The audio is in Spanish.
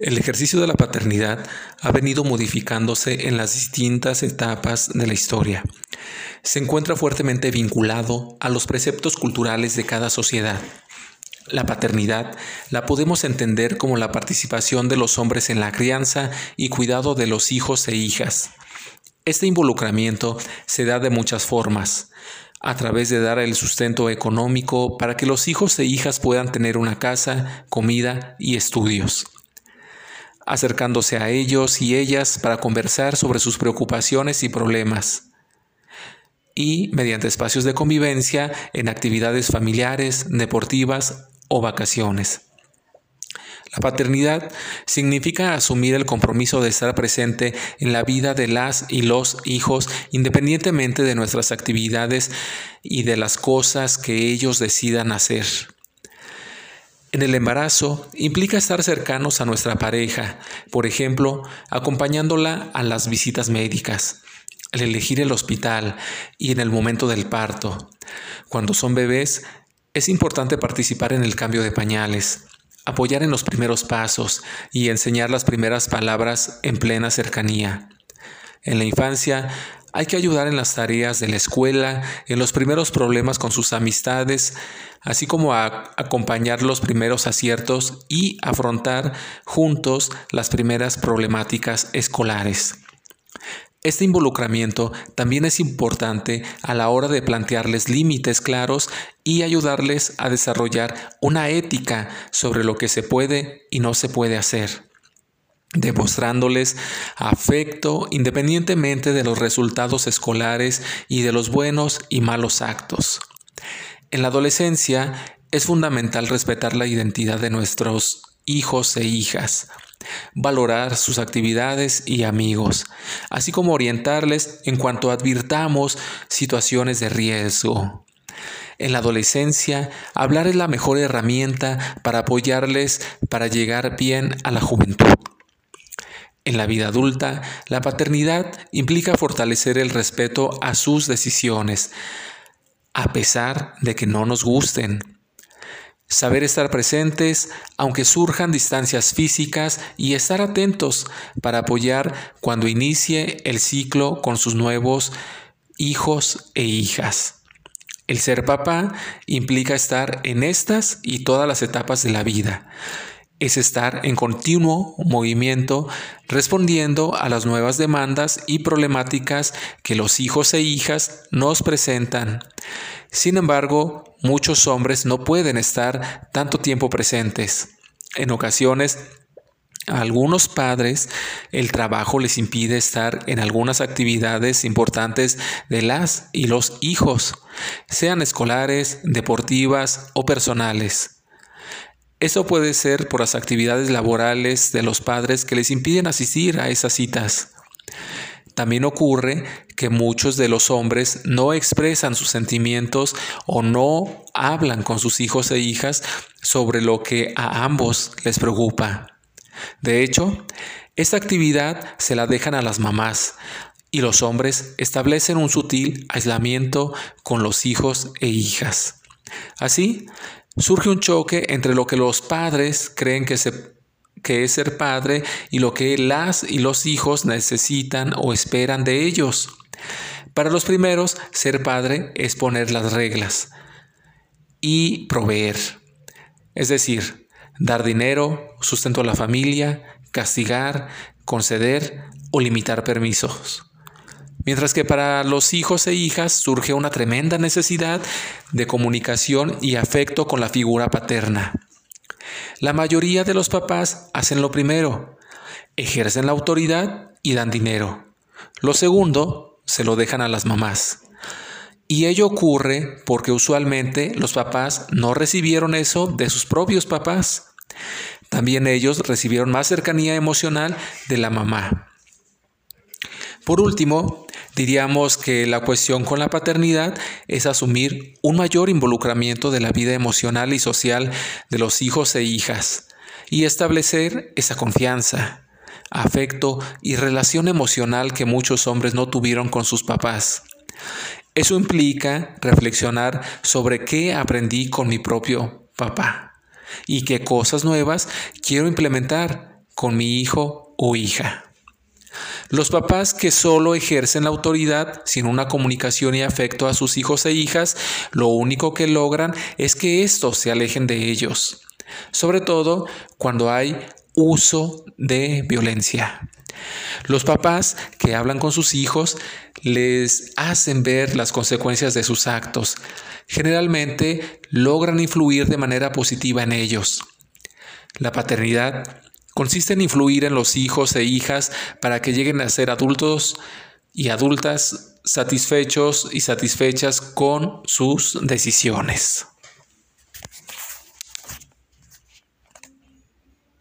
El ejercicio de la paternidad ha venido modificándose en las distintas etapas de la historia. Se encuentra fuertemente vinculado a los preceptos culturales de cada sociedad. La paternidad la podemos entender como la participación de los hombres en la crianza y cuidado de los hijos e hijas. Este involucramiento se da de muchas formas, a través de dar el sustento económico para que los hijos e hijas puedan tener una casa, comida y estudios acercándose a ellos y ellas para conversar sobre sus preocupaciones y problemas. Y mediante espacios de convivencia en actividades familiares, deportivas o vacaciones. La paternidad significa asumir el compromiso de estar presente en la vida de las y los hijos independientemente de nuestras actividades y de las cosas que ellos decidan hacer. En el embarazo implica estar cercanos a nuestra pareja, por ejemplo, acompañándola a las visitas médicas, al elegir el hospital y en el momento del parto. Cuando son bebés, es importante participar en el cambio de pañales, apoyar en los primeros pasos y enseñar las primeras palabras en plena cercanía. En la infancia hay que ayudar en las tareas de la escuela, en los primeros problemas con sus amistades, así como a acompañar los primeros aciertos y afrontar juntos las primeras problemáticas escolares. Este involucramiento también es importante a la hora de plantearles límites claros y ayudarles a desarrollar una ética sobre lo que se puede y no se puede hacer demostrándoles afecto independientemente de los resultados escolares y de los buenos y malos actos. En la adolescencia es fundamental respetar la identidad de nuestros hijos e hijas, valorar sus actividades y amigos, así como orientarles en cuanto advirtamos situaciones de riesgo. En la adolescencia, hablar es la mejor herramienta para apoyarles para llegar bien a la juventud. En la vida adulta, la paternidad implica fortalecer el respeto a sus decisiones, a pesar de que no nos gusten. Saber estar presentes aunque surjan distancias físicas y estar atentos para apoyar cuando inicie el ciclo con sus nuevos hijos e hijas. El ser papá implica estar en estas y todas las etapas de la vida es estar en continuo movimiento respondiendo a las nuevas demandas y problemáticas que los hijos e hijas nos presentan. Sin embargo, muchos hombres no pueden estar tanto tiempo presentes. En ocasiones, a algunos padres el trabajo les impide estar en algunas actividades importantes de las y los hijos, sean escolares, deportivas o personales. Eso puede ser por las actividades laborales de los padres que les impiden asistir a esas citas. También ocurre que muchos de los hombres no expresan sus sentimientos o no hablan con sus hijos e hijas sobre lo que a ambos les preocupa. De hecho, esta actividad se la dejan a las mamás y los hombres establecen un sutil aislamiento con los hijos e hijas. Así, surge un choque entre lo que los padres creen que, es ser padre y lo que las y los hijos necesitan o esperan de ellos. Para los primeros, ser padre es poner las reglas y proveer. Es decir, dar dinero, sustento a la familia, castigar, conceder o limitar permisos. Mientras que para los hijos e hijas surge una tremenda necesidad de comunicación y afecto con la figura paterna. La mayoría de los papás hacen lo primero, ejercen la autoridad y dan dinero. Lo segundo, se lo dejan a las mamás. Y ello ocurre porque usualmente los papás no recibieron eso de sus propios papás. También ellos recibieron más cercanía emocional de la mamá. Por último, Diríamos que la cuestión con la paternidad es asumir un mayor involucramiento de la vida emocional y social de los hijos e hijas y establecer esa confianza, afecto y relación emocional que muchos hombres no tuvieron con sus papás. Eso implica reflexionar sobre qué aprendí con mi propio papá y qué cosas nuevas quiero implementar con mi hijo o hija. Los papás que solo ejercen la autoridad sin una comunicación y afecto a sus hijos e hijas, lo único que logran es que estos se alejen de ellos, sobre todo cuando hay uso de violencia. Los papás que hablan con sus hijos les hacen ver las consecuencias de sus actos. Generalmente logran influir de manera positiva en ellos. La paternidad consiste en influir en los hijos e hijas para que lleguen a ser adultos y adultas satisfechos y satisfechas con sus decisiones.